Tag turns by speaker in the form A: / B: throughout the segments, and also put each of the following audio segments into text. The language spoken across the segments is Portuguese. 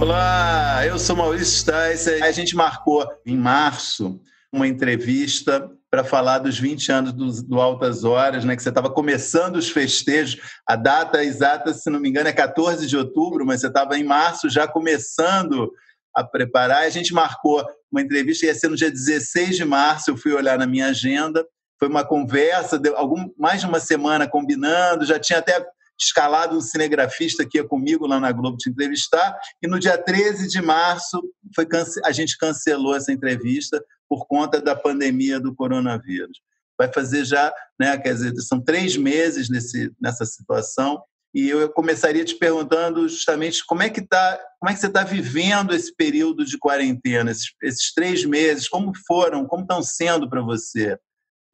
A: Olá, eu sou Maurício Sticer. A gente marcou em março uma entrevista para falar dos 20 anos do, do, Altas Horas, né? Que você estava começando os festejos. A data exata, se não me engano, é 14 de outubro, mas você estava em março já começando a preparar. A gente marcou uma entrevista, ia ser no dia 16 de março, eu fui olhar na minha agenda. Foi uma conversa, deu algum, mais de uma semana combinando, já tinha até escalado um cinegrafista que ia comigo lá na Globo te entrevistar, e no dia 13 de março foi a gente cancelou essa entrevista por conta da pandemia do coronavírus. Vai fazer já, né, quer dizer, são três meses nesse, nessa situação, e eu começaria te perguntando justamente como é que tá, como é que você está vivendo esse período de quarentena, esses, esses três meses, como foram, como estão sendo para você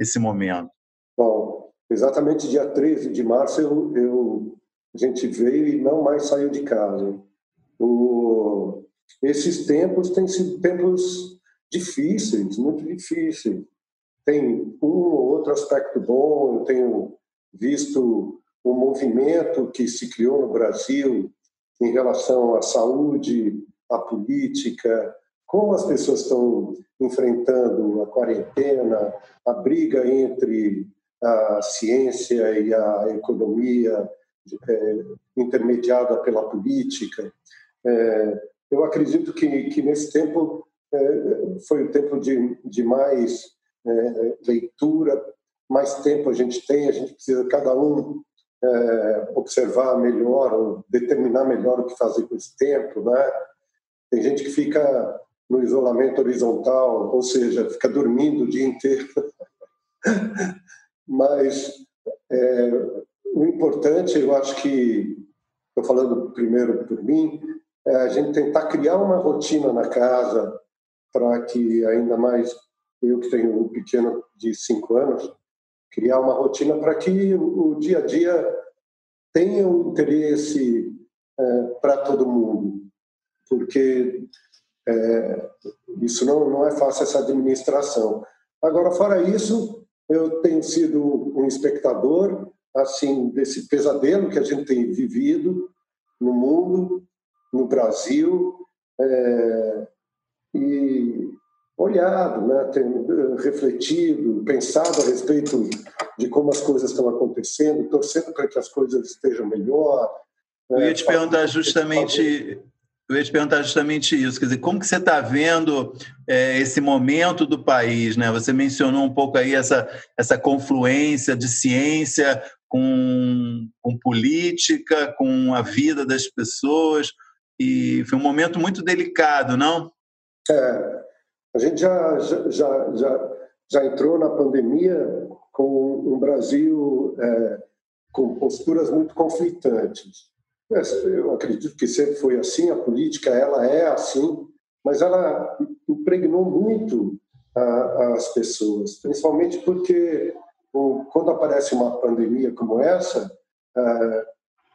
A: esse momento?
B: Bom, exatamente dia 13 de março, eu, eu, a gente veio e não mais saiu de casa. O, esses tempos têm sido tempos difíceis, muito difíceis. Tem um ou outro aspecto bom, eu tenho visto o movimento que se criou no Brasil em relação à saúde, à política, como as pessoas estão enfrentando a quarentena, a briga entre a ciência e a economia é, intermediada pela política. É, eu acredito que, que nesse tempo é, foi o tempo de, de mais é, leitura, mais tempo a gente tem, a gente precisa cada um é, observar melhor ou determinar melhor o que fazer com esse tempo, né? Tem gente que fica no isolamento horizontal, ou seja, fica dormindo o dia inteiro. Mas é, o importante, eu acho que, estou falando primeiro por mim, é a gente tentar criar uma rotina na casa para que, ainda mais eu que tenho um pequeno de cinco anos, criar uma rotina para que o dia a dia tenha um interesse é, para todo mundo, porque é, isso não, não é fácil essa administração. Agora, fora isso, eu tenho sido um espectador assim desse pesadelo que a gente tem vivido no mundo, no Brasil, é, e olhado, né, tenho refletido, pensado a respeito de como as coisas estão acontecendo, torcendo para que as coisas estejam melhor.
A: Eu ia te perguntar justamente eu ia te perguntar justamente isso, quer dizer, como que você está vendo é, esse momento do país, né? Você mencionou um pouco aí essa, essa confluência de ciência com, com política, com a vida das pessoas, e foi um momento muito delicado, não?
B: É, a gente já, já, já, já entrou na pandemia com um Brasil é, com posturas muito conflitantes. É, eu acredito que sempre foi assim, a política ela é assim, mas ela impregnou muito as pessoas, principalmente porque quando aparece uma pandemia como essa,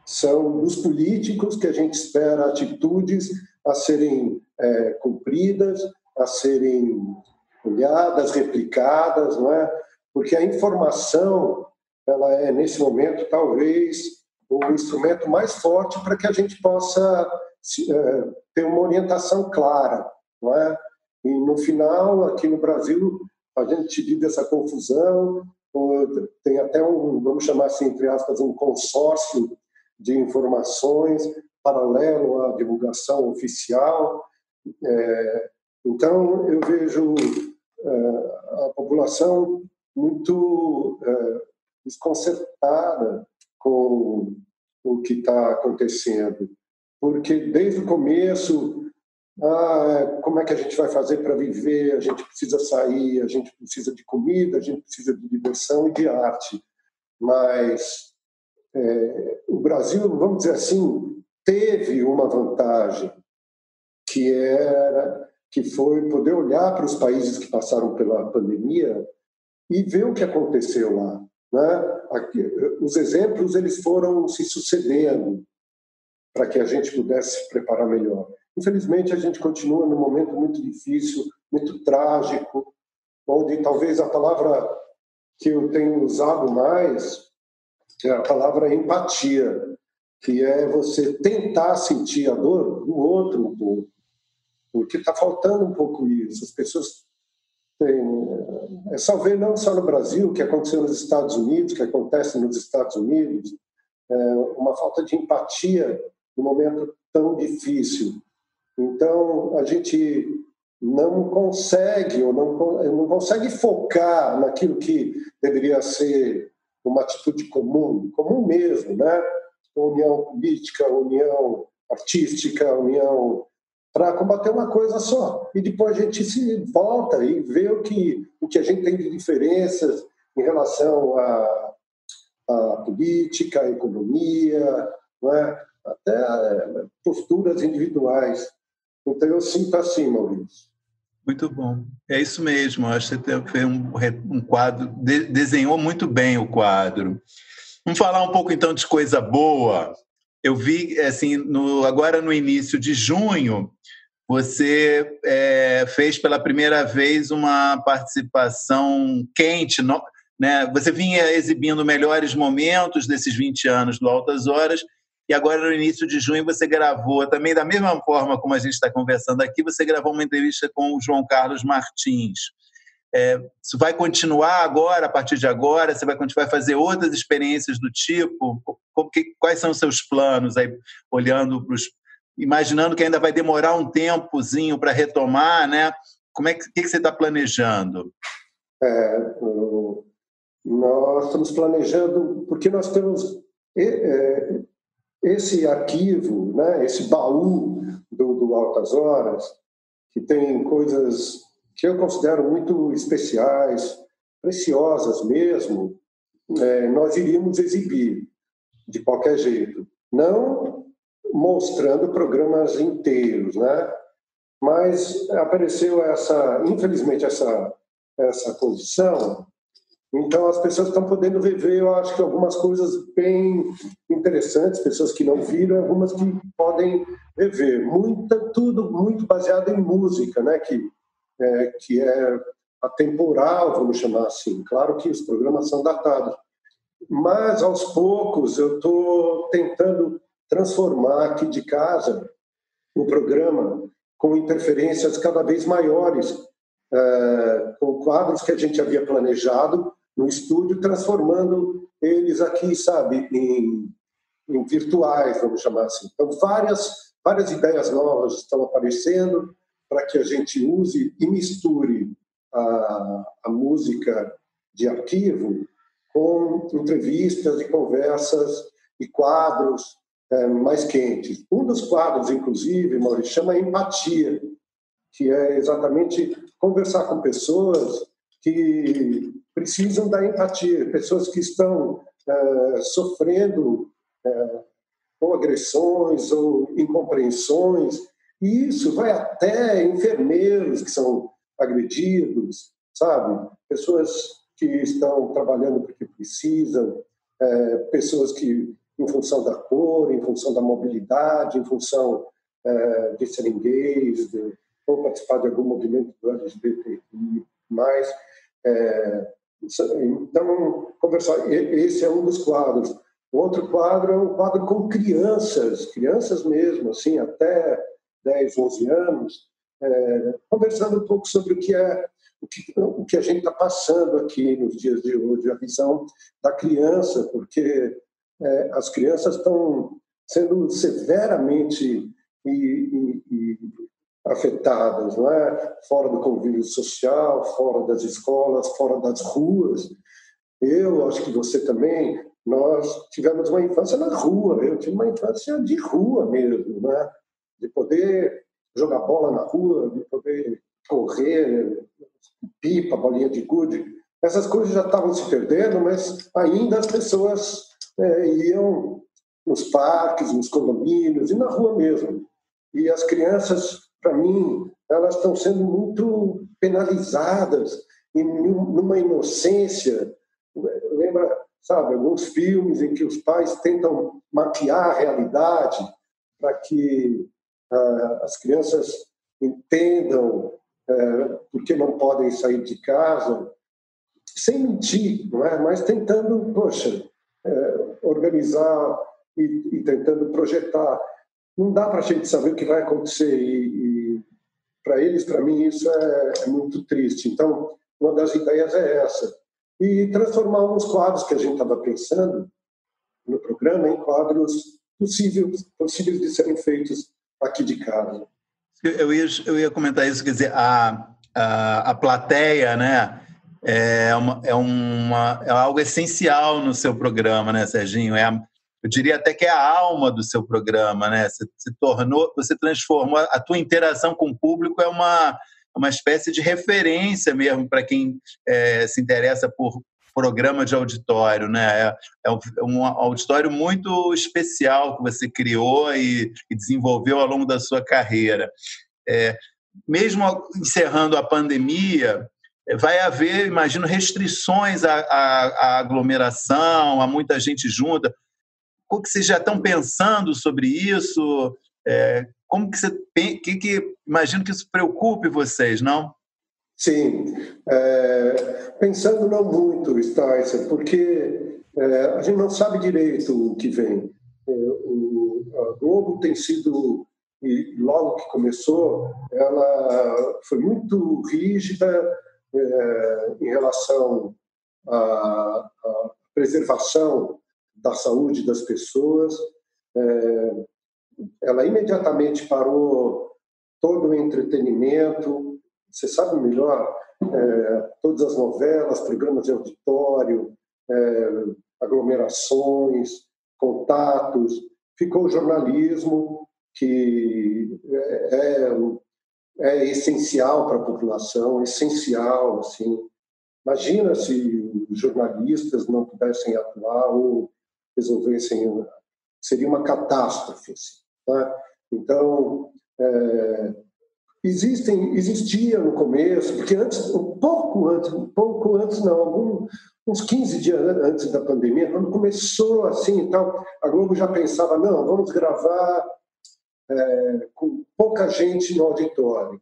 B: são dos políticos que a gente espera atitudes a serem é, cumpridas, a serem olhadas, replicadas, não é? Porque a informação, ela é nesse momento talvez o instrumento mais forte para que a gente possa é, ter uma orientação clara, não é? E no final, aqui no Brasil, a gente vive essa confusão, tem até um, vamos chamar assim, entre aspas, um consórcio de informações paralelo à divulgação oficial. É, então, eu vejo é, a população muito é, desconcertada com o que está acontecendo. Porque desde o começo, ah, como é que a gente vai fazer para viver? A gente precisa sair, a gente precisa de comida, a gente precisa de diversão e de arte. Mas é, o Brasil, vamos dizer assim, teve uma vantagem que era que foi poder olhar para os países que passaram pela pandemia e ver o que aconteceu lá. Né? Os exemplos eles foram se sucedendo para que a gente pudesse se preparar melhor. Infelizmente, a gente continua num momento muito difícil, muito trágico, onde talvez a palavra que eu tenho usado mais é a palavra empatia. que é você tentar sentir a dor do outro um pouco, porque está faltando um pouco isso. As pessoas têm. É ver, não só no Brasil, que aconteceu nos Estados Unidos, que acontece nos Estados Unidos, é uma falta de empatia num momento tão difícil. Então, a gente não consegue ou não, não consegue focar naquilo que deveria ser uma atitude comum, comum mesmo, né? União política, união artística, união para combater uma coisa só. E depois a gente se volta e vê o que, o que a gente tem de diferenças em relação à, à política, à economia, é? até é, posturas individuais. Então eu sinto assim, Maurício.
A: Muito bom. É isso mesmo. Acho que você fez um, um quadro, de, desenhou muito bem o quadro. Vamos falar um pouco então de coisa boa. Eu vi, assim, no, agora no início de junho, você é, fez pela primeira vez uma participação quente, no, né? Você vinha exibindo melhores momentos desses 20 anos do Altas Horas e agora, no início de junho, você gravou, também da mesma forma como a gente está conversando aqui, você gravou uma entrevista com o João Carlos Martins. É, isso vai continuar agora, a partir de agora? Você vai continuar a fazer outras experiências do tipo? Quais são os seus planos aí, olhando para os. Imaginando que ainda vai demorar um tempozinho para retomar, né? Como é que, que, que você está planejando?
B: É, nós estamos planejando, porque nós temos é, esse arquivo, né, esse baú do, do Altas Horas, que tem coisas que eu considero muito especiais, preciosas mesmo, é, nós iríamos exibir de qualquer jeito. Não mostrando programas inteiros, né? Mas apareceu essa, infelizmente, essa, essa condição então, as pessoas estão podendo rever, eu acho que algumas coisas bem interessantes, pessoas que não viram, algumas que podem rever. Muita, tudo muito baseado em música, né? que, é, que é atemporal, vamos chamar assim. Claro que os programas são datados. Mas, aos poucos, eu estou tentando transformar aqui de casa o programa com interferências cada vez maiores, é, com quadros que a gente havia planejado, no estúdio, transformando eles aqui, sabe, em, em virtuais, vamos chamar assim. Então, várias, várias ideias novas estão aparecendo para que a gente use e misture a, a música de arquivo com entrevistas e conversas e quadros é, mais quentes. Um dos quadros, inclusive, Maurício, chama Empatia, que é exatamente conversar com pessoas que precisam da empatia, pessoas que estão é, sofrendo é, ou agressões ou incompreensões, e isso vai até enfermeiros que são agredidos, sabe? Pessoas que estão trabalhando porque precisam, é, pessoas que, em função da cor, em função da mobilidade, em função é, de serem gays, de, ou participar de algum movimento do LGBTI+, é, então, conversar. Esse é um dos quadros. O outro quadro é um quadro com crianças, crianças mesmo, assim, até 10, 11 anos, é, conversando um pouco sobre o que é o que, o que a gente está passando aqui nos dias de hoje, a visão da criança, porque é, as crianças estão sendo severamente e, e, e afetadas, não é? Fora do convívio social, fora das escolas, fora das ruas. Eu acho que você também. Nós tivemos uma infância na rua. Eu tive uma infância de rua mesmo, né? De poder jogar bola na rua, de poder correr, pipa, bolinha de gude. Essas coisas já estavam se perdendo, mas ainda as pessoas é, iam nos parques, nos condomínios e na rua mesmo. E as crianças para mim, elas estão sendo muito penalizadas e numa inocência. Lembra, sabe, alguns filmes em que os pais tentam maquiar a realidade para que ah, as crianças entendam eh, por que não podem sair de casa, sem mentir, não é? mas tentando, poxa, eh, organizar e, e tentando projetar. Não dá para a gente saber o que vai acontecer e, e para eles, para mim, isso é, é muito triste. Então, uma das ideias é essa. E transformar uns quadros que a gente estava pensando no programa em quadros possíveis, possíveis de serem feitos aqui de casa.
A: Eu ia, eu ia comentar isso, quer dizer, a, a, a plateia, né? É, uma, é, uma, é algo essencial no seu programa, né, Serginho? É a, eu diria até que é a alma do seu programa, né? Você se tornou, você transformou a tua interação com o público é uma uma espécie de referência mesmo para quem é, se interessa por programa de auditório, né? É, é um auditório muito especial que você criou e, e desenvolveu ao longo da sua carreira. É, mesmo encerrando a pandemia, vai haver, imagino, restrições à, à, à aglomeração, a muita gente junta. O que vocês já estão pensando sobre isso? É, como que você que, que imagino que isso preocupe vocês, não?
B: Sim, é, pensando não muito, Sticer, porque é, a gente não sabe direito o que vem. É, o, a Globo tem sido, e logo que começou, ela foi muito rígida é, em relação à, à, preservação da saúde das pessoas. É, ela imediatamente parou todo o entretenimento, você sabe melhor, é, todas as novelas, programas de auditório, é, aglomerações, contatos, ficou o jornalismo, que é, é, é essencial para a população, essencial, assim. Imagina se os jornalistas não pudessem atuar ou resolvessem, seria uma catástrofe. Assim. Tá? Então, é, existem, existia no começo, porque antes, um pouco antes, um pouco antes não, algum, uns 15 dias antes da pandemia, quando começou assim e tal, a Globo já pensava, não, vamos gravar é, com pouca gente no auditório,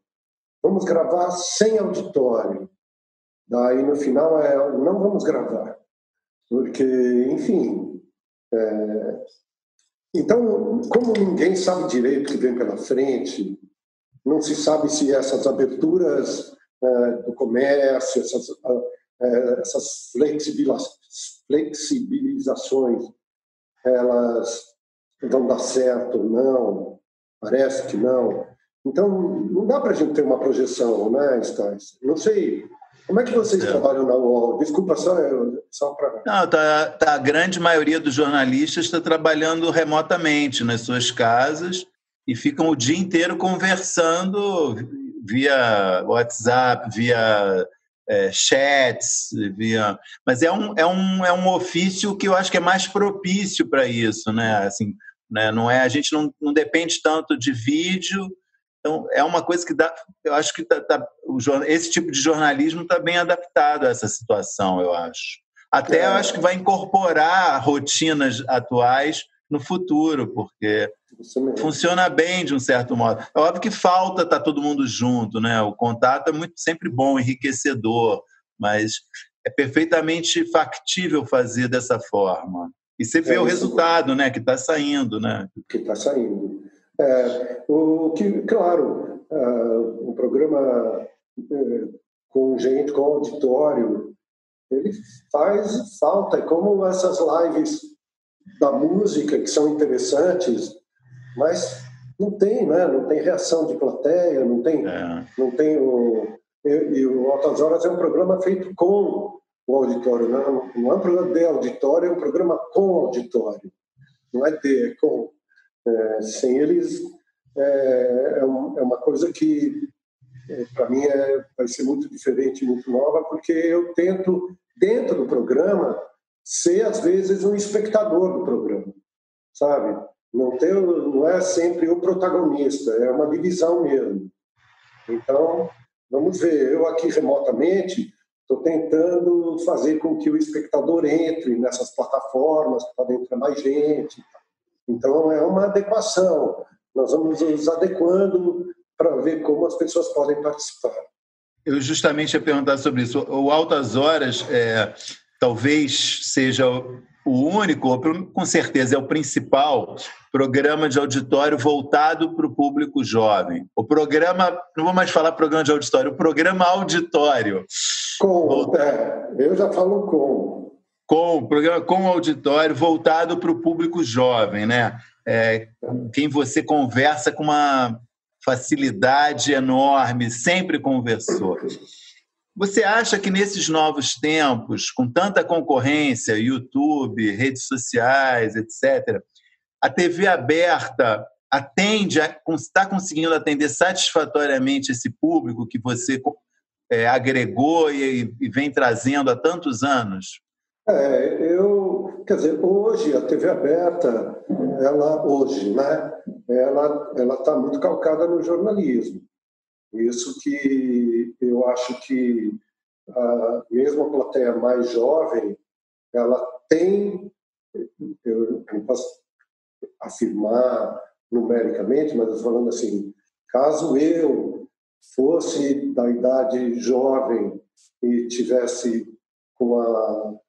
B: vamos gravar sem auditório. Daí no final é, não vamos gravar, porque, enfim, é, então, como ninguém sabe direito o que vem pela frente, não se sabe se essas aberturas é, do comércio, essas, é, essas flexibilizações, elas vão dar certo ou não, parece que não. Então, não dá para a gente ter uma projeção, né, Stais? Não sei como é que vocês é. trabalham na UOL? Desculpa, só, só para.
A: Não, tá, tá, a grande maioria dos jornalistas está trabalhando remotamente nas suas casas e ficam o dia inteiro conversando via WhatsApp, via é, chats, via. Mas é um, é, um, é um ofício que eu acho que é mais propício para isso, né? Assim, né? Não é, a gente não, não depende tanto de vídeo então, é uma coisa que dá. Eu acho que tá, tá, o, esse tipo de jornalismo está bem adaptado a essa situação, eu acho. Até é. eu acho que vai incorporar rotinas atuais no futuro, porque funciona bem de um certo modo. É óbvio que falta estar tá todo mundo junto, né? O contato é muito sempre bom, enriquecedor, mas é perfeitamente factível fazer dessa forma. E você vê é o resultado, né? Que está saindo, né?
B: Que está saindo. É, o que, claro, uh, um programa uh, com gente, com auditório, ele faz falta, como essas lives da música que são interessantes, mas não tem, né? Não tem reação de plateia, não tem, é. não tem o e, o Altas Horas é um programa feito com o auditório, não, não é um programa de auditório, é um programa com auditório, não é de, é com. É, sem eles, é, é, uma coisa que, é, para mim, é, vai ser muito diferente, muito nova, porque eu tento, dentro do programa, ser, às vezes, um espectador do programa, sabe? Não, ter, não é sempre o protagonista, é uma divisão mesmo. Então, vamos ver, eu aqui remotamente estou tentando fazer com que o espectador entre nessas plataformas para entrar mais gente. Então, é uma adequação. Nós vamos nos adequando para ver como as pessoas podem participar.
A: Eu justamente ia perguntar sobre isso. O Altas Horas, é, talvez seja o único, com certeza é o principal programa de auditório voltado para o público jovem. O programa, não vou mais falar programa de auditório, o programa auditório.
B: Com, é, eu já falo com.
A: Com, programa com auditório voltado para o público jovem, né? É, quem você conversa com uma facilidade enorme, sempre conversou. Você acha que nesses novos tempos, com tanta concorrência, YouTube, redes sociais, etc., a TV aberta atende, está conseguindo atender satisfatoriamente esse público que você é, agregou e, e, vem trazendo há tantos anos?
B: É, eu, quer dizer, hoje a TV aberta, ela hoje, né, ela ela está muito calcada no jornalismo. Isso que eu acho que a, mesmo a plateia mais jovem, ela tem, eu não posso afirmar numericamente, mas falando assim, caso eu fosse da idade jovem e tivesse com a,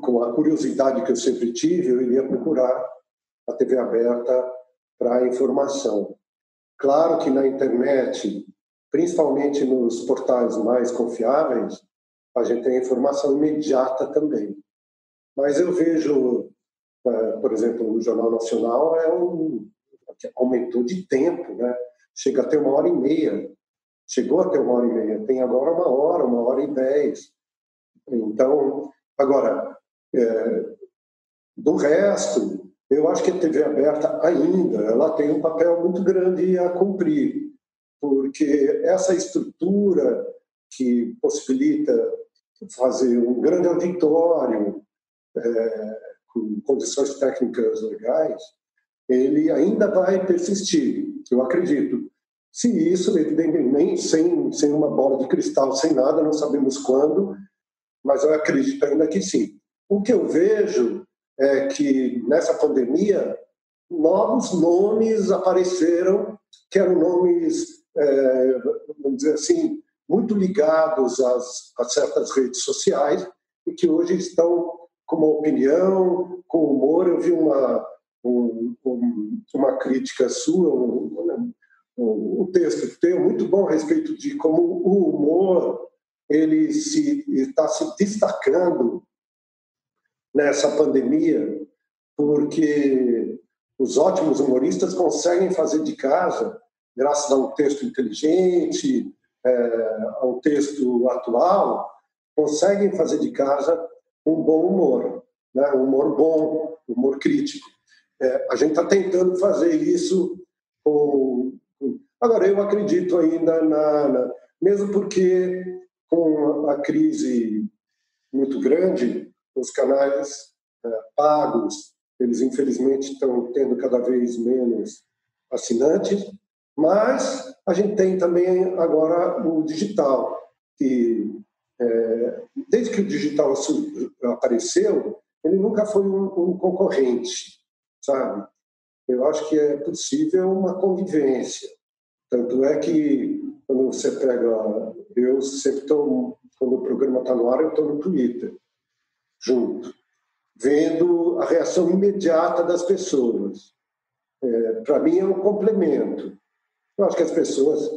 B: com a curiosidade que eu sempre tive, eu iria procurar a TV aberta para informação. Claro que na internet, principalmente nos portais mais confiáveis, a gente tem informação imediata também. Mas eu vejo é, por exemplo, o Jornal Nacional é um aumentou de tempo, né? Chega a ter uma hora e meia, chegou a ter uma hora e meia, tem agora uma hora, uma hora e dez. Então, agora, é, do resto, eu acho que a TV aberta ainda, ela tem um papel muito grande a cumprir, porque essa estrutura que possibilita fazer um grande auditório, é, com condições técnicas legais, ele ainda vai persistir, eu acredito. Se isso, evidentemente, sem, sem uma bola de cristal, sem nada, não sabemos quando, mas eu acredito ainda que sim. O que eu vejo é que nessa pandemia, novos nomes apareceram, que eram nomes, é, vamos dizer assim, muito ligados às, a certas redes sociais e que hoje estão com uma opinião, com humor. Eu vi uma, um, uma crítica sua, um, um, texto teu muito bom a respeito de como o humor ele se está se destacando nessa pandemia, porque os ótimos humoristas conseguem fazer de casa, graças a um texto inteligente, é, a um texto atual, conseguem fazer de casa um bom humor, né? um humor bom, humor crítico. É, a gente está tentando fazer isso com, Agora, eu acredito ainda na, na, Mesmo porque, com a crise muito grande, os canais é, pagos, eles infelizmente estão tendo cada vez menos assinantes, mas a gente tem também agora o digital, que é, desde que o digital apareceu, ele nunca foi um, um, concorrente, sabe? Eu acho que é possível uma convivência. Tanto é que quando você pega, eu sempre estou quando o programa está no ar, eu estou no Twitter, junto, vendo a reação imediata das pessoas. É, Para mim é um complemento. Eu acho que as pessoas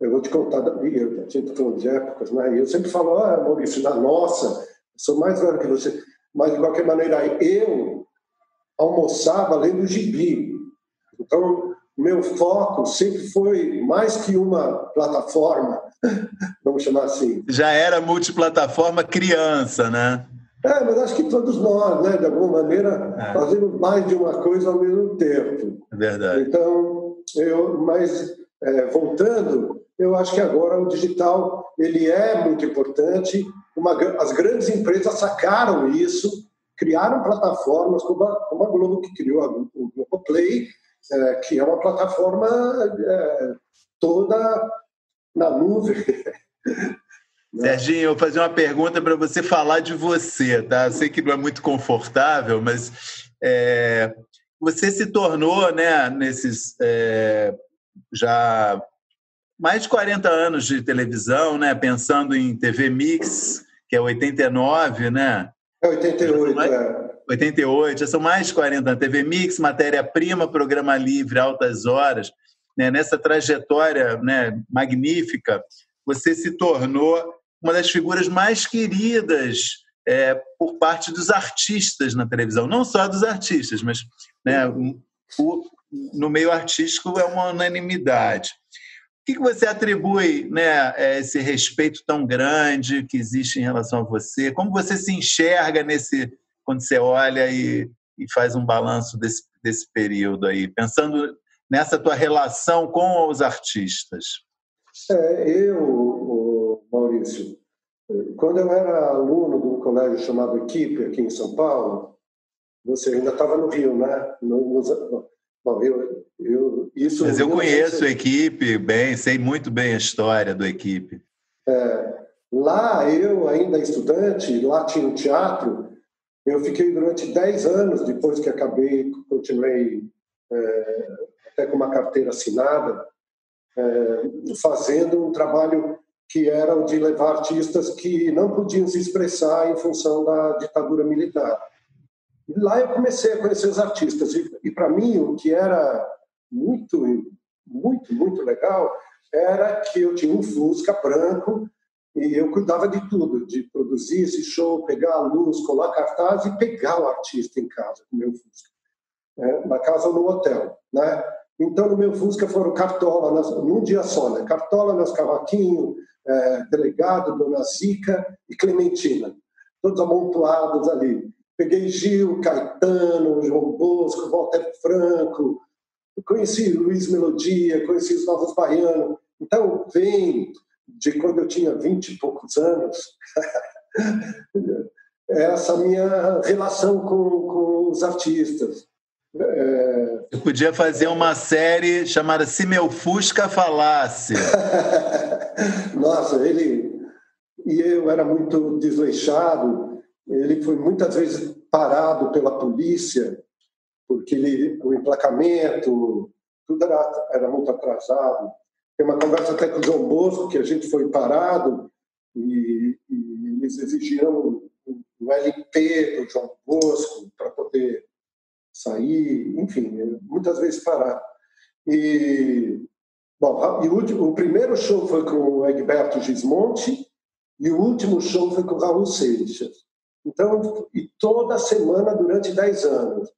B: eu vou te contar da minha, gente está falando de épocas, né? Eu sempre falo, ah, Maurício, na nossa, sou mais velho que você. Mas, de qualquer maneira, eu almoçava lendo gibi. Então, meu foco sempre foi mais que uma plataforma, vamos chamar assim.
A: Já era multiplataforma criança, né?
B: É, mas acho que todos nós, né, de alguma maneira, é. fazemos mais de uma coisa ao mesmo tempo.
A: É verdade.
B: Então, eu, mas é, voltando, eu acho que agora o digital ele é muito importante. Uma, as grandes empresas sacaram isso, criaram plataformas como a, como a Globo que criou a, o Globoplay, é, que é uma plataforma é, toda na nuvem.
A: Serginho, eu vou fazer uma pergunta para você falar de você, tá? Sei que não é muito confortável, mas é, você se tornou, né, nesses é, já mais de 40 anos de televisão, né? pensando em TV Mix, que é 89, né?
B: É 88, é.
A: 88, já são mais de 40 anos. TV Mix, matéria-prima, programa livre, altas horas. Né? Nessa trajetória né, magnífica, você se tornou uma das figuras mais queridas é, por parte dos artistas na televisão. Não só dos artistas, mas né, o, no meio artístico é uma unanimidade. O que, você atribui né, esse respeito tão grande que existe em relação a você? Como você se enxerga nesse quando você olha e, e faz um balanço desse, desse período aí, pensando nessa tua relação com os artistas?
B: É, eu, Maurício, quando eu era aluno de um colégio chamado Equipe aqui em São Paulo, você ainda estava no Rio, né? No, no, Bom, eu, eu, isso
A: Mas eu conheço a equipe bem, sei muito bem a história do equipe.
B: É, lá, eu ainda estudante, lá tinha um teatro, eu fiquei durante 10 anos, depois que acabei, continuei é, até com uma carteira assinada, é, fazendo um trabalho que era o de levar artistas que não podiam se expressar em função da ditadura militar. E lá eu comecei a conhecer os artistas. E, e para mim, o que era muito, muito, muito legal era que eu tinha um Fusca branco e eu cuidava de tudo, de produzir esse show, pegar a luz, colar cartaz e pegar o artista em casa com meu Fusca. É, na casa ou no hotel, né? Então, no meu Fusca foram Cartola, nas, num dia só, né? Cartola, meus cavaquinhos, é, delegado, Dona Zica e Clementina, todos amontoados ali. Peguei Gil, Caetano, João Bosco, Walter Franco, conheci Luiz Melodia, conheci os Novos Baianos. Então, vem de quando eu tinha vinte e poucos anos, essa minha relação com, com os artistas.
A: Eu podia fazer uma série chamada Se Meu Fusca Falasse.
B: Nossa, ele. E eu era muito desleixado, ele foi muitas vezes parado pela polícia, porque ele, o emplacamento, tudo era, era muito atrasado. Tem uma conversa até com o João Bosco, que a gente foi parado e, e eles exigiam o LP do João Bosco para poder sair, enfim, muitas vezes parado. E, bom, e o, o primeiro show foi com o Egberto Gismonti e o último show foi com o Raul Seixas. Então, e toda semana durante 10 anos.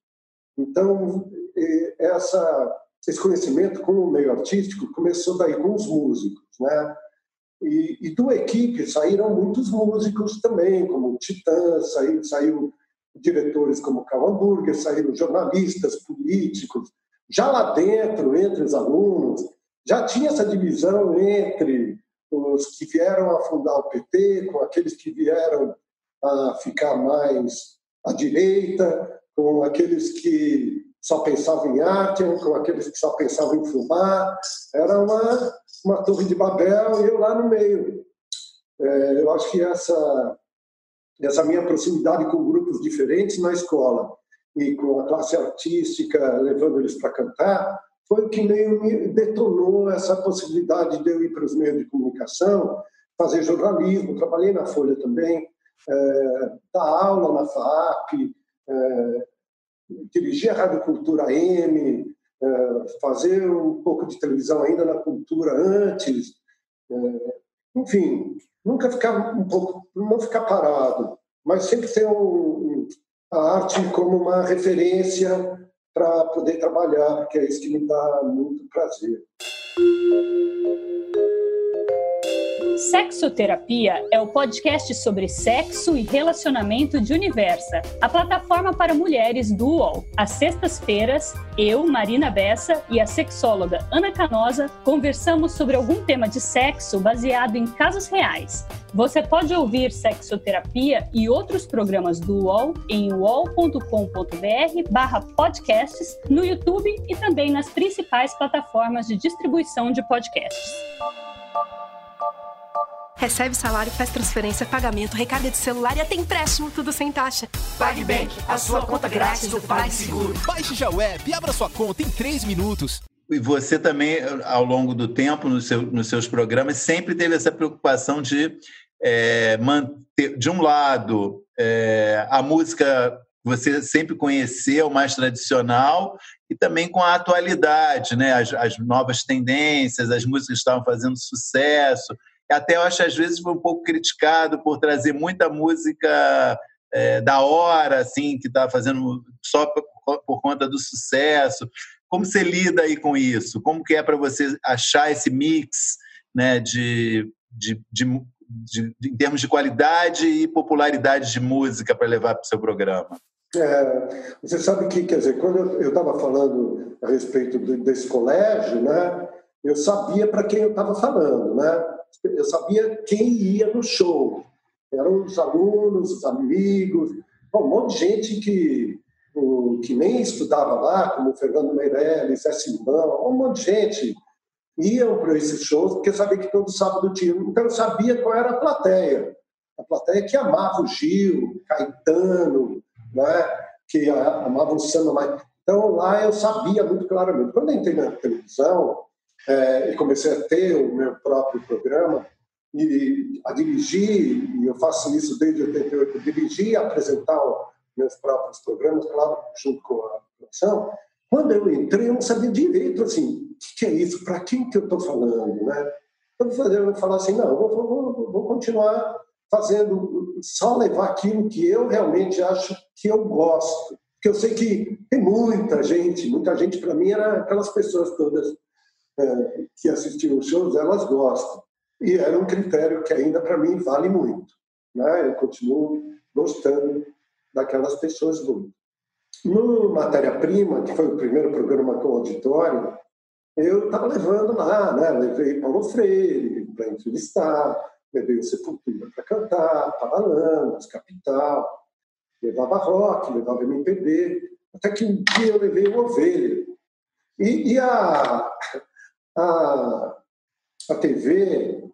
B: Então, essa, esse conhecimento com o meio artístico começou daí com os músicos, né? E, e do equipe saíram muitos músicos também, como Titã, saiu, saiu diretores como Carl Hamburger, saíram jornalistas, políticos. Já lá dentro, entre os alunos, já tinha essa divisão entre os que vieram a fundar o PT, com aqueles que vieram a ficar mais à direita, com aqueles que só pensavam em arte, com aqueles que só pensavam em fumar. Era uma, uma torre de Babel e eu lá no meio. É, eu acho que essa, essa minha proximidade com grupos diferentes na escola e com a classe artística, levando eles para cantar, foi o que meio me detonou essa possibilidade de eu ir para os meios de comunicação, fazer jornalismo. Trabalhei na Folha também, é, dar aula na FAP, é, dirigir a Rádio Cultura M, é, fazer um pouco de televisão ainda na cultura antes, enfim, nunca ficar um pouco, não ficar parado, mas sempre ter um, a arte como uma referência para poder trabalhar, porque é isso que me dá muito prazer.
C: Sexoterapia é o podcast sobre sexo e relacionamento de Universa, a plataforma para mulheres do UOL. Às sextas-feiras, eu, Marina Bessa e a sexóloga Ana Canosa conversamos sobre algum tema de sexo baseado em casos reais. Você pode ouvir Sexoterapia e outros programas do UOL em uol.com.br barra podcasts no YouTube e também nas principais plataformas de distribuição de podcasts.
D: Recebe salário, faz transferência, pagamento, recarga de celular e até empréstimo, tudo sem taxa.
E: PagBank, a sua conta grátis do PagSeguro.
F: Baixe já o app e abra sua conta em 3 minutos.
A: E você também, ao longo do tempo, no seu, nos seus programas, sempre teve essa preocupação de é, manter, de um lado, é, a música você sempre conheceu, mais tradicional, e também com a atualidade, né? as, as novas tendências, as músicas que estavam fazendo sucesso. Até eu acho, às vezes, foi um pouco criticado por trazer muita música é, da hora, assim, que está fazendo só por, por conta do sucesso. Como você lida aí com isso? Como que é para você achar esse mix né, de, de, de, de, em termos de qualidade e popularidade de música para levar para o seu programa?
B: É, você sabe que, quer dizer, quando eu estava falando a respeito desse colégio, né, eu sabia para quem eu estava falando, né? Eu sabia quem ia no show. Eram os alunos, os amigos, um monte de gente que, que nem estudava lá, como Fernando Meirelles, Zé Simão, um monte de gente iam para esses shows porque sabia que todo sábado tinha. Então eu sabia qual era a plateia. A plateia que amava o Gil, Caetano, né? que amava o samba. Então lá eu sabia muito claramente. Quando eu entrei na televisão é, e comecei a ter o meu próprio programa, e a dirigir, e eu faço isso desde 88, dirigir e apresentar meus próprios programas, claro, junto com a produção. Quando eu entrei, eu não sabia direito, assim, o que, é isso? Para quem que eu estou falando, né? Então, eu falar assim, não, vou, vou, vou continuar fazendo, só levar aquilo que eu realmente acho que eu gosto. Porque eu sei que tem muita gente, muita gente para mim era aquelas pessoas todas é, que assistiam os shows, elas gostam. E era um critério que ainda para mim vale muito. Né? Eu continuo gostando daquelas pessoas muito. No Matéria-Prima, que foi o primeiro programa com auditório, eu estava levando lá, né? levei Paulo Freire para entrevistar, levei o Sepultura para cantar, Paralamas, Capital, levava rock, levava MPB, até que um dia eu levei o Ovelha. E, e a, a, a TV,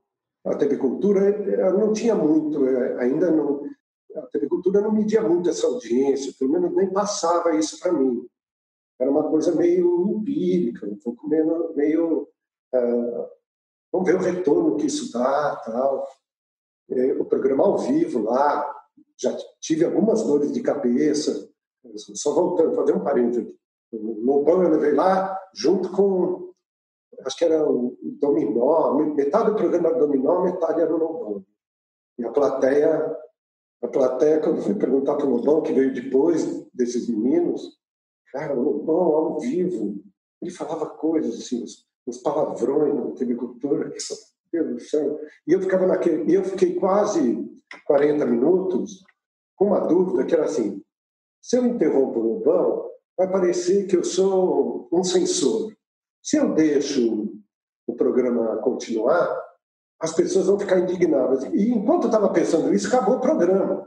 B: a TV Cultura, não tinha muito, é, ainda não, a TV Cultura não media muito essa audiência, pelo menos nem passava isso para mim. Era uma coisa meio empírica, um pouco meio, meio uh, vamos ver o retorno que isso dá, tal. É, o programa ao vivo lá, já tive algumas dores de cabeça. Só voltando, fazer um parênteses. O Lobão eu levei lá junto com acho que era o Dominó, metade do programa era Dominó, metade era o Lobão. E a plateia, a plateia quando fui perguntar para o Lobão, que veio depois desses meninos, cara, o Lobão ao vivo, ele falava coisas assim, uns, uns palavrões na telecultura, que só Deus do céu. E eu ficava naquele, e eu fiquei quase 40 minutos com uma dúvida que era assim, se eu interrompo o Lobão, vai parecer que eu sou um censor. Se eu deixo o programa continuar, as pessoas vão ficar indignadas. E enquanto eu estava pensando isso, acabou o programa.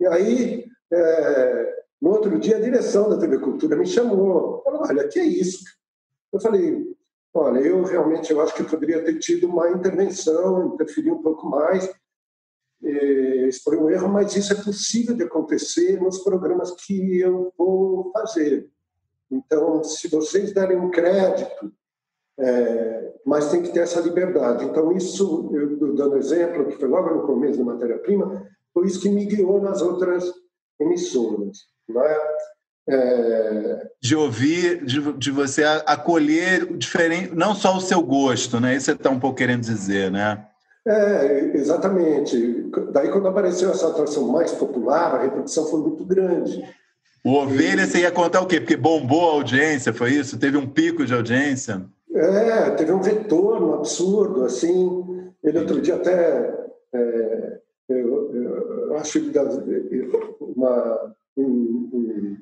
B: E aí, é, no outro dia, a direção da TV Cultura me chamou. Falou, olha, que é isso? Eu falei, olha, eu realmente eu acho que poderia ter tido uma intervenção, interferir um pouco mais. Esse foi um erro, mas isso é possível de acontecer nos programas que eu vou fazer. Então, se vocês derem um crédito, é, mas tem que ter essa liberdade. Então, isso, eu dando exemplo, que foi logo no começo da matéria-prima, foi isso que me guiou nas outras emissoras. Não é?
A: É... de ouvir, de, de, você acolher diferente, não só o seu gosto, né? Isso você está um pouco querendo dizer, né?
B: É, exatamente. Daí, quando apareceu essa atração mais popular, a repercussão foi muito grande.
A: O Ovelha, você ia contar o quê? Porque bombou a audiência, foi isso? Teve um pico de audiência?
B: É, teve um retorno absurdo, assim. Ele outro dia até... É, eu, eu, acho uma, um, um,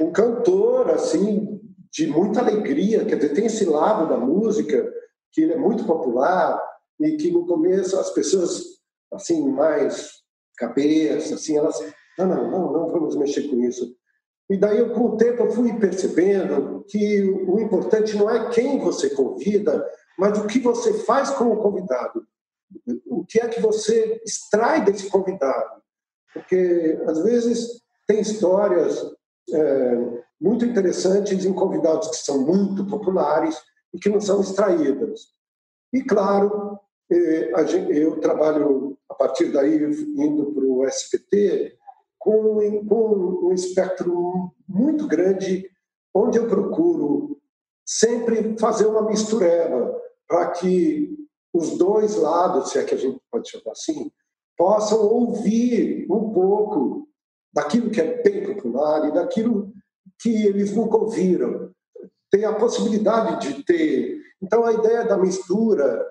B: um cantor, assim, de muita alegria, quer dizer, tem esse lado da música que ele é muito popular e que no começo as pessoas, assim, mais cabeça, assim, elas... Não, não, não, não vamos mexer com isso e daí, com o tempo, eu fui percebendo que o importante não é quem você convida, mas o que você faz com o convidado. O que é que você extrai desse convidado. Porque, às vezes, tem histórias é, muito interessantes em convidados que são muito populares e que não são extraídas. E, claro, é, eu trabalho a partir daí indo para o SPT, com, com um espectro muito grande, onde eu procuro sempre fazer uma mistureba para que os dois lados, se é que a gente pode chamar assim, possam ouvir um pouco daquilo que é bem popular e daquilo que eles nunca ouviram. Tem a possibilidade de ter. Então, a ideia da mistura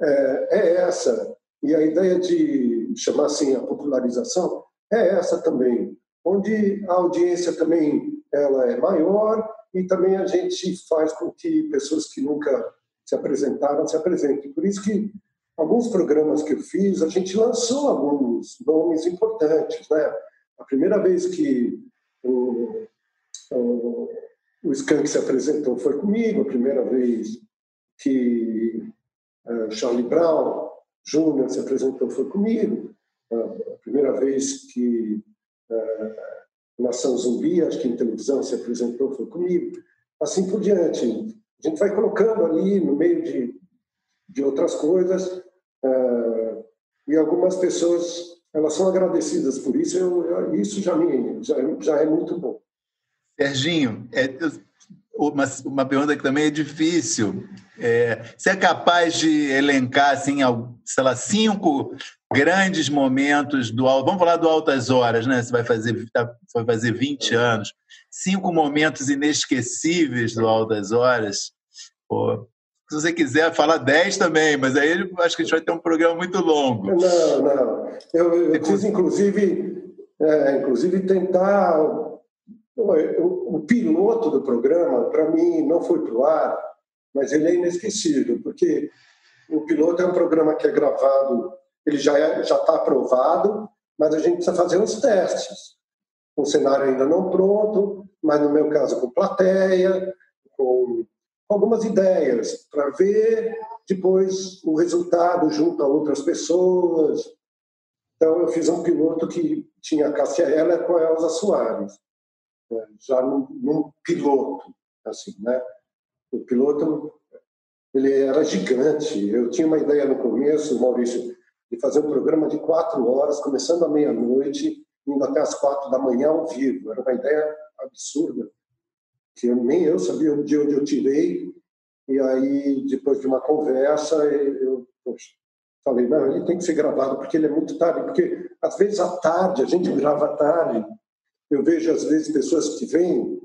B: é, é essa. E a ideia de chamar assim a popularização é essa também, onde a audiência também ela é maior e também a gente faz com que pessoas que nunca se apresentaram se apresentem. Por isso que alguns programas que eu fiz, a gente lançou alguns nomes importantes, né? A primeira vez que o, o, o Skank se apresentou foi comigo, a primeira vez que uh, Charlie Brown Júnior se apresentou foi comigo, a primeira vez que uh, Nação Zumbi, acho que em televisão se apresentou foi comigo, assim por diante. A gente vai colocando ali no meio de, de outras coisas uh, e algumas pessoas elas são agradecidas por isso, eu, eu, isso já, me, já, já é muito bom.
A: Serginho, é, uma, uma pergunta que também é difícil. É, você é capaz de elencar, assim, sei lá, cinco grandes momentos do Vamos falar do Altas Horas, né? Você vai fazer, tá, vai fazer 20 anos. Cinco momentos inesquecíveis do Altas Horas. Pô, se você quiser falar 10 também, mas aí acho que a gente vai ter um programa muito longo.
B: Não, não. Eu, eu quis, inclusive, é, inclusive tentar. O, piloto do programa, para mim, não foi para o ar, mas ele é inesquecível, porque o piloto é um programa que é gravado, ele já é, já está aprovado, mas a gente precisa fazer uns testes. O cenário ainda não pronto, mas no meu caso com plateia, com algumas ideias para ver depois o resultado junto a outras pessoas. Então, eu fiz um piloto que tinha a Cássia Heller com a Elza Soares? Já num, num, piloto, assim, né? O piloto, ele era gigante. Eu tinha uma ideia no começo, Maurício, de fazer um programa de quatro horas, começando à meia-noite, indo até as quatro da manhã ao vivo. Era uma ideia absurda que eu, nem eu sabia de onde eu tirei. E aí, depois de uma conversa, eu poxa, falei, não, ele tem que ser gravado porque ele é muito tarde. Porque, às vezes, à tarde, a gente grava à tarde. Eu vejo, às vezes, pessoas que vêm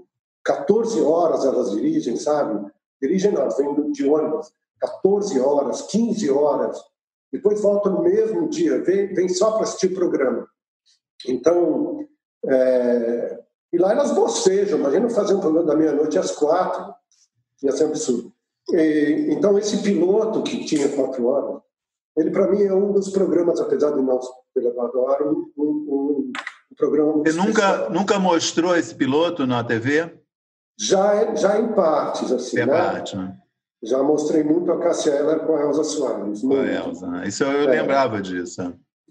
B: 14 horas elas dirigem, sabe? Dirigem, não, vêm de ônibus. 14 horas, 15 horas. Depois voltam no mesmo dia, vem, vem só para assistir o programa. Então, é, e lá elas bocejam, imagina fazer um programa da meia-noite às quatro, ia ser um absurdo. E, então, esse piloto que tinha quatro horas, ele para mim é um dos programas, apesar de não ter levado a um, um, um, programa
A: Você nunca, nunca mostrou esse piloto na TV?
B: Já, já em partes, assim,
A: é né? parte, né?
B: Já mostrei muito a Cássia Eller com a Elza Soares.
A: Com a Elza, né? isso eu, eu é. lembrava disso.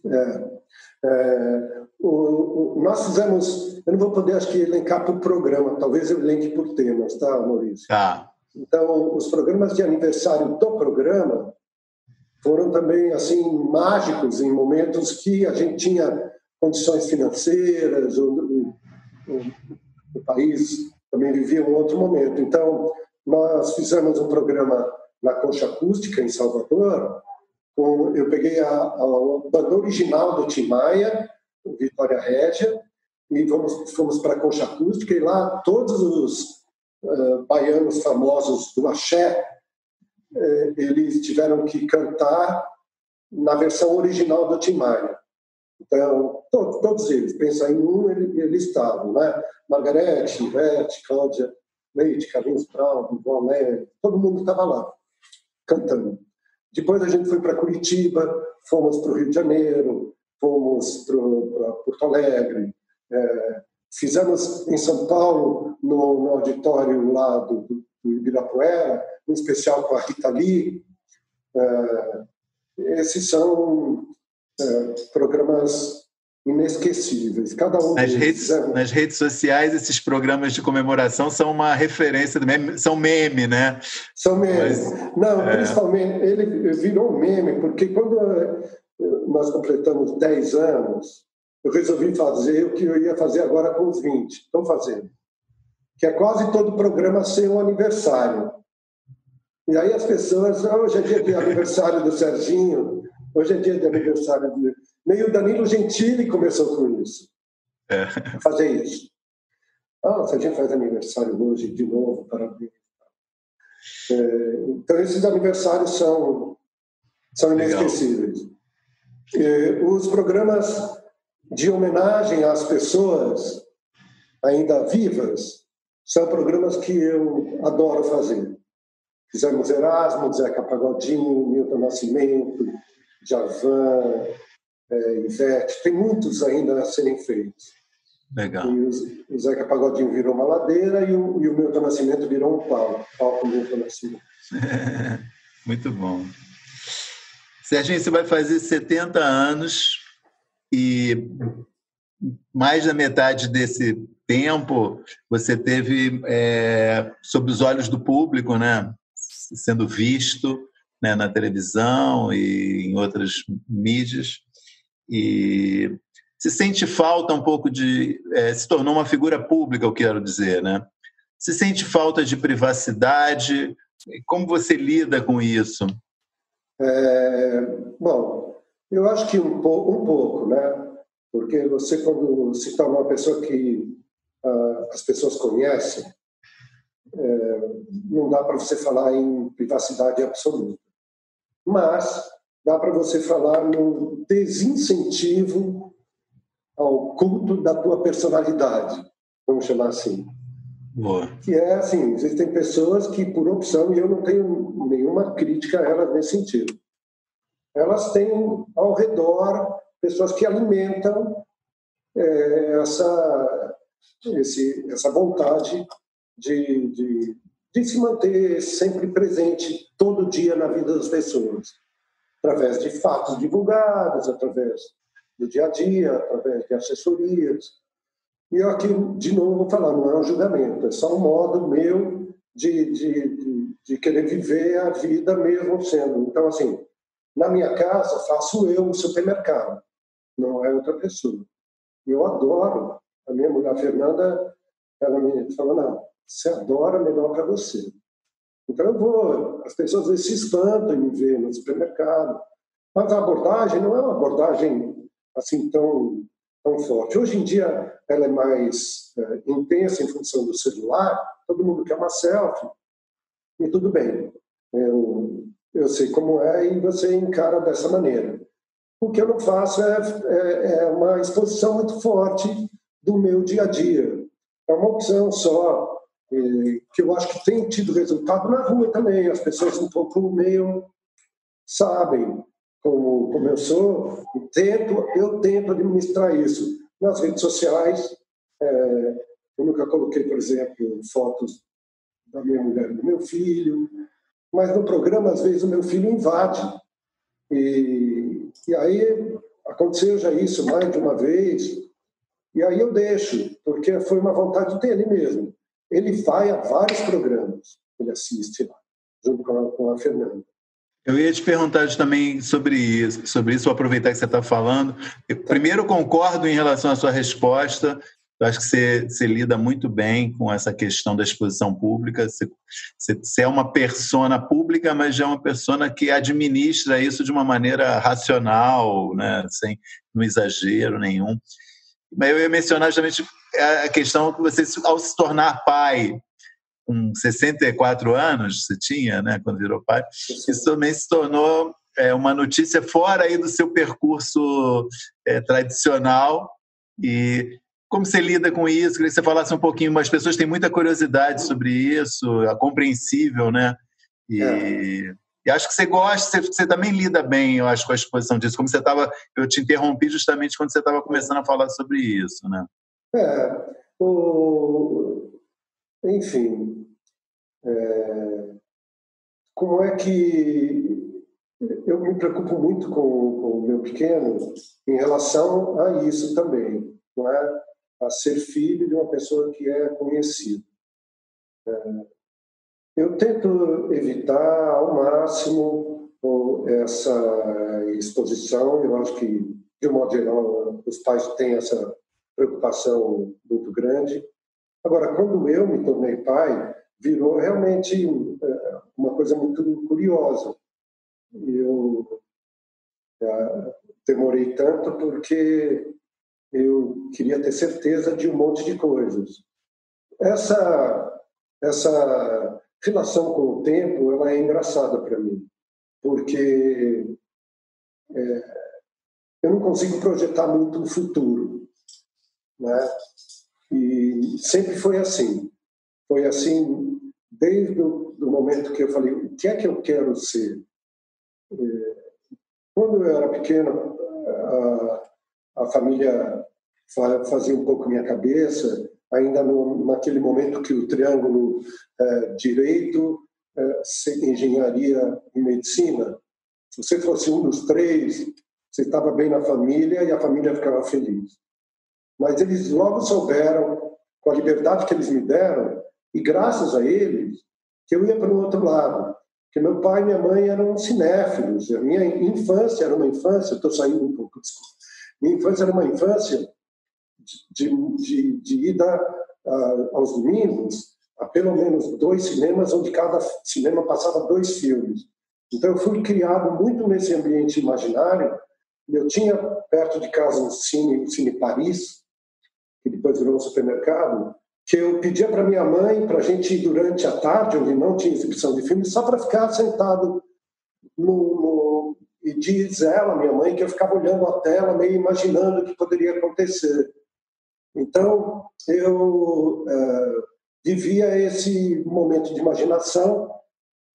B: É. É, o, o, nós fizemos, eu não vou poder, acho que, elencar por programa, talvez eu elenque por temas, tá, Maurício?
A: Tá.
B: Então, os programas de aniversário do programa foram também, assim, mágicos em momentos que a gente tinha condições financeiras, o, o, o país também vivia um outro momento. Então, nós fizemos um programa na Concha Acústica, em Salvador, com, eu peguei a, a, banda original do Tim Maia, Vitória Régia, e fomos, para a Concha Acústica, e lá todos os uh, baianos famosos do axé, uh, eles tiveram que cantar na versão original do Tim Maia. Então, todos, todos eles, pensa em um, eles estavam, né? Margarete, Ivete, Cláudia Leite, Carlinhos Ivone Nery, todo mundo estava lá, cantando. Depois a gente foi para Curitiba, fomos para o Rio de Janeiro, fomos para Porto Alegre, é, fizemos em São Paulo, no, no auditório lá do, do, Ibirapuera, um especial com a Rita Lee. É, esses são programas inesquecíveis. Cada um
A: nas redes, é... nas redes sociais, esses programas de comemoração são uma referência, meme, são meme, né?
B: São meme. Mas, Não, é... principalmente, ele virou meme, porque quando nós completamos 10 anos, eu resolvi fazer o que eu ia fazer agora com os 20. Estou fazendo. Que é quase todo programa ser um aniversário. E aí as pessoas, ah, hoje é dia de aniversário do Serginho, hoje é dia de aniversário do... Meio Danilo Gentili começou com isso. É. Fazer isso. Ah, o Serginho faz aniversário hoje, de novo, parabéns. É, então, esses aniversários são, são inesquecíveis. É, os programas de homenagem às pessoas ainda vivas são programas que eu adoro fazer. Fizemos Erasmo, Zeca Pagodinho, Milton Nascimento, Javan, é, Ivete, tem muitos ainda a serem feitos.
A: Legal.
B: E o, o Zeca Pagodinho virou uma ladeira e o, e o Milton Nascimento virou um palco, palco Milton Nascimento.
A: Muito bom. Serginho, você vai fazer 70 anos e mais da metade desse tempo você teve é, sob os olhos do público, né? Sendo visto né, na televisão e em outras mídias. E se sente falta um pouco de. É, se tornou uma figura pública, eu quero dizer, né? Se sente falta de privacidade? Como você lida com isso?
B: É, bom, eu acho que um, po um pouco, né? Porque você, quando se torna uma pessoa que uh, as pessoas conhecem, é, não dá para você falar em privacidade absoluta. Mas dá para você falar no desincentivo ao culto da tua personalidade, vamos chamar assim.
A: Boa.
B: Que é assim, existem pessoas que, por opção, e eu não tenho nenhuma crítica a elas nesse sentido, elas têm ao redor pessoas que alimentam é, essa, esse, essa vontade de, de, de se manter sempre presente todo dia na vida das pessoas, através de fatos divulgados, através do dia a dia, através de assessorias. E eu aqui, de novo, vou falar, não é um julgamento, é só um modo meu de, de, de, de querer viver a vida mesmo sendo. Então, assim, na minha casa, faço eu o supermercado, não é outra pessoa. Eu adoro. A minha mulher, Fernanda, ela me falou, não, você adora, melhor para você. Então eu vou, as pessoas às vezes se espantam em me ver no supermercado, mas a abordagem não é uma abordagem assim tão, tão forte. Hoje em dia ela é mais é, intensa em função do celular, todo mundo quer uma selfie, e tudo bem. Eu, eu sei como é e você encara dessa maneira. O que eu não faço é, é, é uma exposição muito forte do meu dia a dia. É uma opção só, que eu acho que tem tido resultado na rua também. As pessoas um pouco meio sabem como, como eu sou, e tento, eu tento administrar isso. Nas redes sociais, é, eu nunca coloquei, por exemplo, fotos da minha mulher e do meu filho, mas no programa, às vezes, o meu filho invade. E, e aí aconteceu já isso mais de uma vez, e aí eu deixo, porque foi uma vontade dele mesmo. Ele vai a vários programas, ele assiste lá, junto com a, com a Fernanda.
A: Eu ia te perguntar também sobre isso, sobre isso, vou aproveitar que você está falando. Eu, primeiro, concordo em relação à sua resposta. Eu acho que você, você, lida muito bem com essa questão da exposição pública. Você, você, é uma persona pública, mas já é uma persona que administra isso de uma maneira racional, né? sem no exagero nenhum. Mas eu ia mencionar justamente a questão que você, ao se tornar pai, com 64 anos, você tinha, né, quando virou pai, isso também se tornou é, uma notícia fora aí do seu percurso é, tradicional e como você lida com isso? Queria que você falasse um pouquinho, as pessoas têm muita curiosidade sobre isso, é compreensível, né? E, é. E acho que você gosta, você, você, também lida bem, eu acho, com a exposição disso. Como você estava, eu te interrompi justamente quando você estava começando a falar sobre isso, né?
B: É, o, enfim, é, como é que eu me preocupo muito com, com, o meu pequeno em relação a isso também, não é? A ser filho de uma pessoa que é conhecida. É, eu tento evitar ao máximo essa exposição. Eu acho que, de um modo geral, os pais têm essa preocupação muito grande. Agora, quando eu me tornei pai, virou realmente é, uma coisa muito curiosa. Eu é, demorei tanto porque eu queria ter certeza de um monte de coisas. Essa essa relação com o tempo ela é engraçada para mim, porque é, eu não consigo projetar muito o futuro, né? E sempre foi assim. Foi assim desde o do momento que eu falei o que é que eu quero ser. É, quando eu era pequeno, a, a família fazia um pouco minha cabeça ainda no, naquele momento que o triângulo é, direito, é, engenharia e medicina, se você fosse um dos três, você estava bem na família e a família ficava feliz. Mas eles logo souberam, com a liberdade que eles me deram, e graças a eles, que eu ia para o outro lado. Que meu pai e minha mãe eram cinéfilos. A minha infância era uma infância, estou saindo um pouco, desculpa. Minha infância era uma infância de, de, de ida uh, aos domingos a pelo menos dois cinemas, onde cada cinema passava dois filmes. Então eu fui criado muito nesse ambiente imaginário. Eu tinha perto de casa um cine, um cine Paris, que depois virou um supermercado, que eu pedia para minha mãe para a gente ir durante a tarde, onde não tinha exibição de filmes, só para ficar sentado no, no, e diz ela, minha mãe, que eu ficava olhando a tela, meio imaginando o que poderia acontecer. Então, eu uh, vivia esse momento de imaginação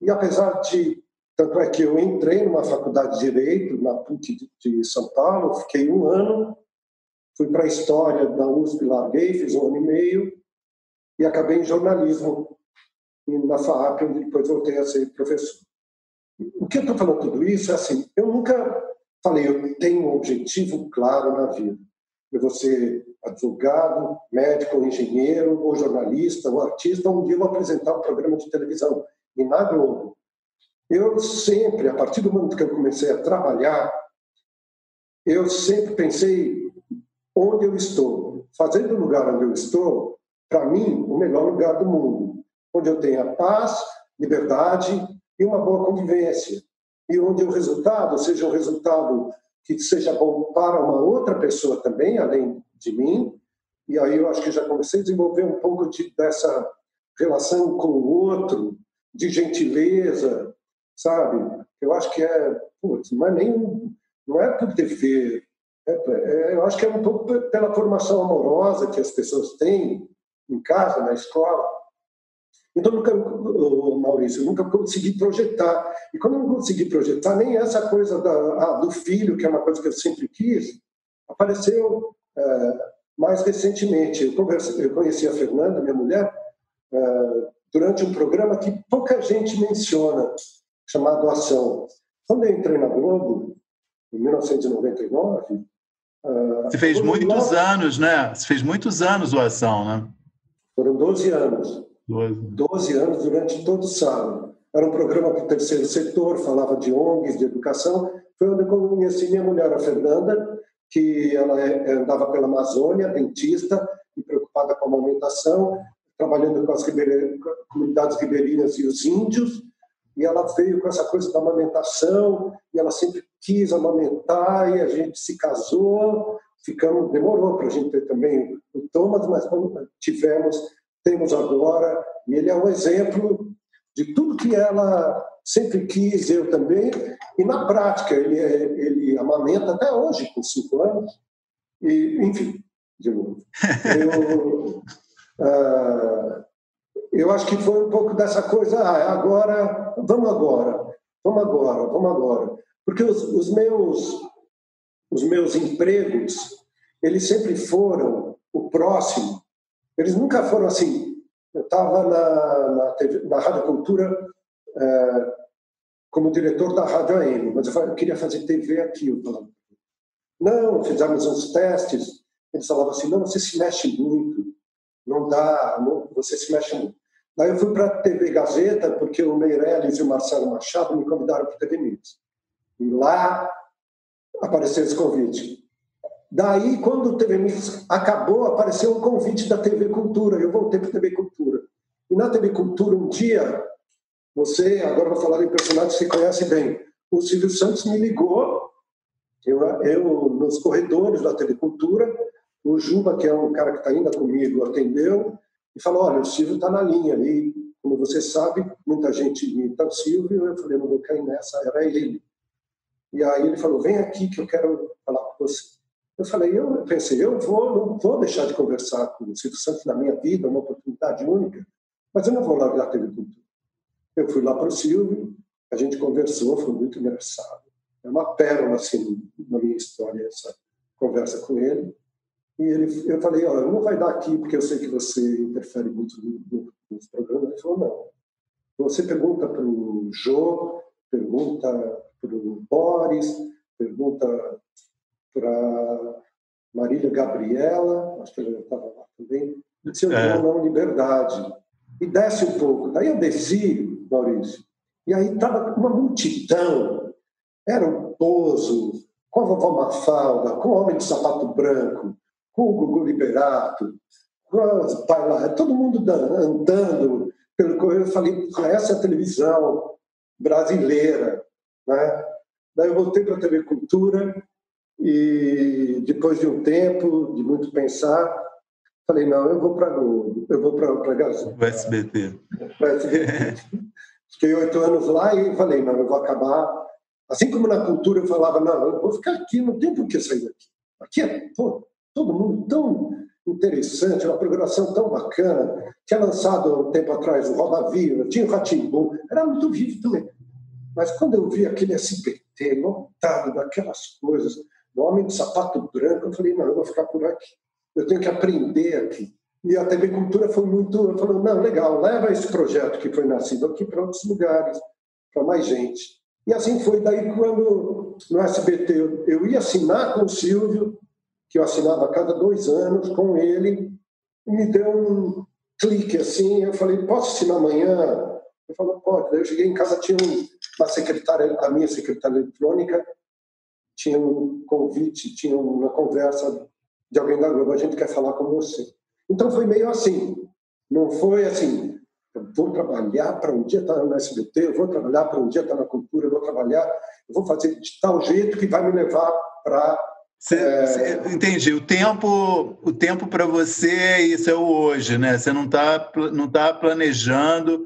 B: e apesar de tanto é que eu entrei numa faculdade de direito na PUC de São Paulo, fiquei um ano, fui para a história da USP, larguei, fiz um ano e meio e acabei em jornalismo na FAAP, onde depois voltei a ser professor. O que eu estou falando tudo isso é assim, eu nunca falei, eu tenho um objetivo claro na vida. Eu vou ser advogado, médico, ou engenheiro, ou jornalista, ou artista, um dia eu vou apresentar um programa de televisão, e na Globo. Eu sempre, a partir do momento que eu comecei a trabalhar, eu sempre pensei onde eu estou. Fazendo o lugar onde eu estou, para mim, o melhor lugar do mundo. Onde eu tenha paz, liberdade e uma boa convivência. E onde o resultado seja um resultado que seja bom para uma outra pessoa também, além de mim. E aí eu acho que já comecei a desenvolver um pouco de, dessa relação com o outro, de gentileza, sabe? Eu acho que é, putz, não é nem, não é por dever, é, é, eu acho que é um pouco pela formação amorosa que as pessoas têm em casa, na escola, então, nunca, Maurício, eu nunca consegui projetar. E quando eu não consegui projetar, nem essa coisa da, ah, do filho, que é uma coisa que eu sempre quis, apareceu é, mais recentemente. Eu, eu conheci a Fernanda, minha mulher, é, durante um programa que pouca gente menciona, chamado Ação. Quando eu entrei na Globo, em 1999.
A: É, Você fez muitos nós... anos, né? Você fez muitos anos o Ação, né?
B: Foram 12 anos. 12 anos durante todo o sábado. Era um programa para o terceiro setor, falava de ONGs, de educação. Foi onde eu conheci minha mulher, a Fernanda, que ela é, andava pela Amazônia, dentista, e preocupada com a amamentação, trabalhando com as comunidades ribeirinhas e os índios. E ela veio com essa coisa da amamentação, e ela sempre quis amamentar, e a gente se casou. Ficamos, demorou para a gente ter também o Thomas, mas tivemos temos agora, e ele é um exemplo de tudo que ela sempre quis, eu também, e na prática ele, é, ele amamenta até hoje, com cinco anos, e, enfim, de novo. Eu, uh, eu acho que foi um pouco dessa coisa, ah, agora, vamos agora, vamos agora, vamos agora. Porque os, os meus, os meus empregos, eles sempre foram o próximo, eles nunca foram assim. Eu estava na, na, na Rádio Cultura é, como diretor da Rádio AM, mas eu, falei, eu queria fazer TV aqui. Eu falava, não, fizemos uns testes. Eles falavam assim: não, você se mexe muito, não dá, não, você se mexe muito. Daí eu fui para a TV Gazeta, porque o Meirelles e o Marcelo Machado me convidaram para a TV News. E lá apareceu esse convite. Daí, quando o TV News acabou, apareceu um convite da TV Cultura. Eu voltei para a TV Cultura. E na TV Cultura, um dia, você, agora vou falar em personagem que você conhece bem, o Silvio Santos me ligou, eu, eu nos corredores da TV Cultura, o Juba, que é um cara que está ainda comigo, atendeu e falou: Olha, o Silvio está na linha ali. Como você sabe, muita gente imita o Silvio. Eu falei: Não vou cair nessa, era ele. E aí ele falou: Vem aqui que eu quero falar com você. Eu falei: Eu pensei, eu vou, não vou deixar de conversar com o Silvio Santos na minha vida, uma oportunidade única, mas eu não vou largar a TV Cultura. Eu fui lá para o Silvio, a gente conversou, foi muito engraçado. É uma pérola assim na minha história essa conversa com ele. E ele, eu falei, olha, não vai dar aqui porque eu sei que você interfere muito no, nos programas. Ele falou, não. Você pergunta para o Jô, pergunta para o Boris, pergunta para Marília Gabriela, acho que ela estava lá também, se eu é. não liberdade. E desce um pouco. Daí eu desci, Maurício, e aí estava uma multidão. Era um pozo, com a vovó Mafalda, com o homem de sapato branco, com o Gugu Liberato, com o pai lá, todo mundo andando pelo correio. Eu falei, essa é a televisão brasileira. Né? Daí eu voltei para a TV Cultura e depois de um tempo, de muito pensar, falei, não, eu vou para Globo, eu vou para a Gazeta.
A: O SBT.
B: O SBT. Fiquei oito anos lá e falei, não, eu vou acabar. Assim como na cultura eu falava, não, eu vou ficar aqui, não tem por que sair daqui. Aqui é, pô, todo mundo tão interessante, uma programação tão bacana, tinha lançado um tempo atrás o Roda Viva, tinha o Ratimbu, era muito vivo também. Mas quando eu vi aquele SBT lotado daquelas coisas, homem de sapato branco, eu falei, não, eu vou ficar por aqui. Eu tenho que aprender aqui. E a TV Cultura foi muito, falou, não, legal, leva esse projeto que foi nascido aqui para outros lugares, para mais gente. E assim foi daí quando no SBT eu, eu ia assinar com o Silvio, que eu assinava a cada dois anos com ele, me deu um clique assim, eu falei, posso assinar amanhã? Ele falou, pode. Daí eu cheguei em casa, tinha uma secretária, a minha secretária eletrônica, tinha um convite, tinha uma conversa de alguém da Globo, a gente quer falar com você. Então foi meio assim, não foi assim, vou trabalhar para um dia estar no SBT, vou trabalhar para um dia estar na cultura, vou trabalhar, vou fazer de tal jeito que vai me levar para
A: Cê, é... cê, entendi. O tempo, o tempo para você isso é o hoje, né? Você não está não tá planejando.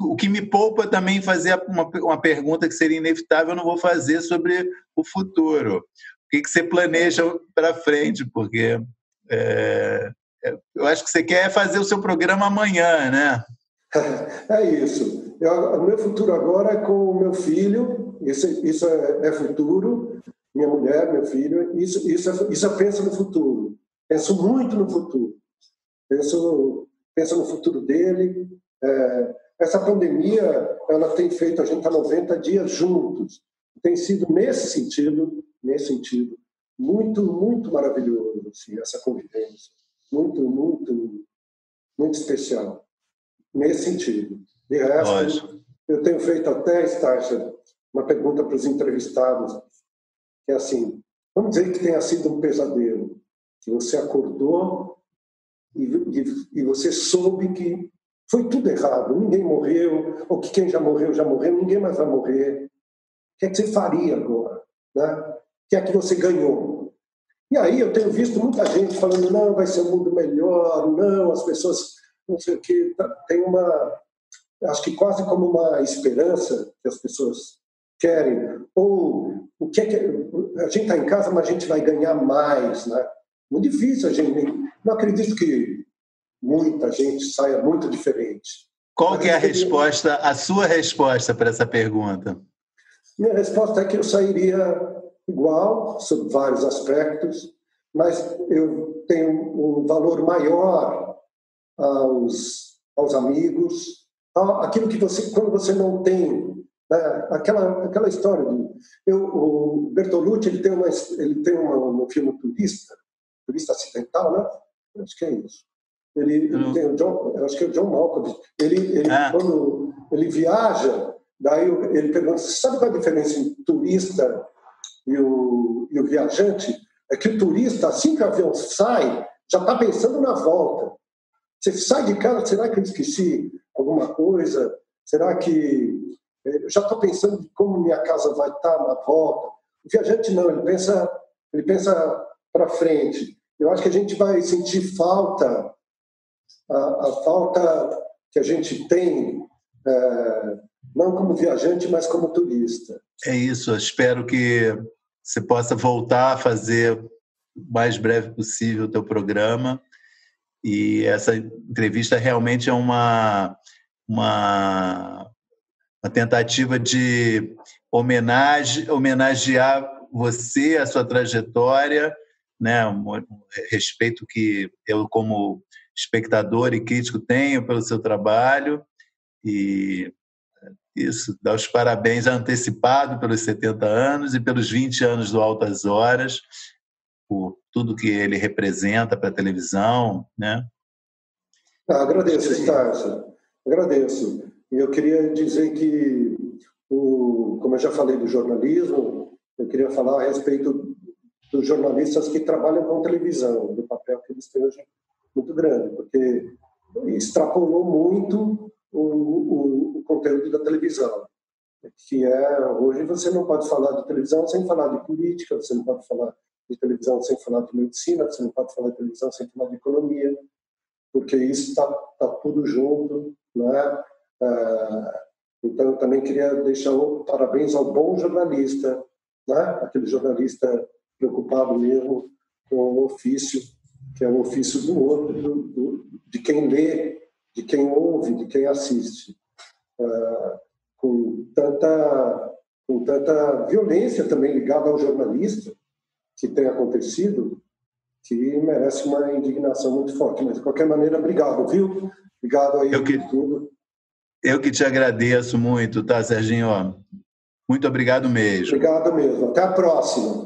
A: O que me poupa também fazer uma, uma pergunta que seria inevitável, eu não vou fazer sobre o futuro. O que, que você planeja para frente? Porque é, é, eu acho que você quer fazer o seu programa amanhã, né?
B: É isso. O meu futuro agora é com o meu filho. Isso, isso é, é futuro minha mulher, meu filho, isso, isso, isso eu penso no futuro. Penso muito no futuro. Penso, penso no futuro dele. É, essa pandemia, ela tem feito a gente estar 90 dias juntos. Tem sido nesse sentido, nesse sentido, muito, muito maravilhoso assim, essa convivência. Muito, muito, muito especial. Nesse sentido. De resto, Lógico. eu tenho feito até, Estácia, uma pergunta para os entrevistados é assim, vamos dizer que tenha sido um pesadelo, que você acordou e, e, e você soube que foi tudo errado, ninguém morreu, ou que quem já morreu, já morreu, ninguém mais vai morrer. O que é que você faria agora? Né? O que é que você ganhou? E aí eu tenho visto muita gente falando, não, vai ser um mundo melhor, não, as pessoas, não sei o quê. Tá, tem uma, acho que quase como uma esperança que as pessoas querem, ou o que é que a gente está em casa, mas a gente vai ganhar mais, né? Muito difícil a gente. Não acredito que muita gente saia muito diferente.
A: Qual que é a resposta, a sua resposta para essa pergunta?
B: Minha resposta é que eu sairia igual sobre vários aspectos, mas eu tenho um valor maior aos, aos amigos, aquilo que você quando você não tem né? Aquela, aquela história de. Eu, o Bertolucci ele tem, uma, ele tem uma, no filme Turista, Turista Acidental, né? Acho que é isso. Ele, ele tem o John, eu acho que é o John Malkovich. Ele, ele ah. quando ele viaja, daí ele pergunta: sabe qual é a diferença entre o turista e o, e o viajante? É que o turista, assim que o avião sai, já está pensando na volta. Você sai de casa, será que eu esqueci alguma coisa? Será que eu já estou pensando como minha casa vai estar tá na volta? O viajante não, ele pensa, ele pensa para frente. Eu acho que a gente vai sentir falta, a, a falta que a gente tem, é, não como viajante, mas como turista.
A: É isso. Eu espero que você possa voltar a fazer o mais breve possível o teu programa. E essa entrevista realmente é uma, uma, uma tentativa de homenagem, homenagear você, a sua trajetória, né, um respeito que eu, como espectador e crítico, tenho pelo seu trabalho. E isso, dar os parabéns antecipado pelos 70 anos e pelos 20 anos do Altas Horas, por tudo que ele representa para a televisão, né?
B: Ah, agradeço, Estácio. Agradeço. Eu queria dizer que, o, como eu já falei do jornalismo, eu queria falar a respeito dos jornalistas que trabalham com televisão, do papel que eles têm hoje muito grande, porque extrapolou muito o, o, o conteúdo da televisão, que é hoje você não pode falar de televisão sem falar de política, você não pode falar de televisão sem falar de medicina, você não pode falar de televisão sem falar de economia, porque isso está tá tudo junto, né? Ah, então, eu também queria deixar um parabéns ao bom jornalista, né? aquele jornalista preocupado mesmo com o ofício, que é o ofício do outro, do, do, de quem lê, de quem ouve, de quem assiste. Uh, com, tanta, com tanta violência também ligada ao jornalista que tem acontecido, que merece uma indignação muito forte. Mas, de qualquer maneira, obrigado, viu? Obrigado aí
A: eu que,
B: por tudo.
A: Eu que te agradeço muito, tá, Serginho? Muito obrigado mesmo.
B: Obrigado mesmo. Até a próxima.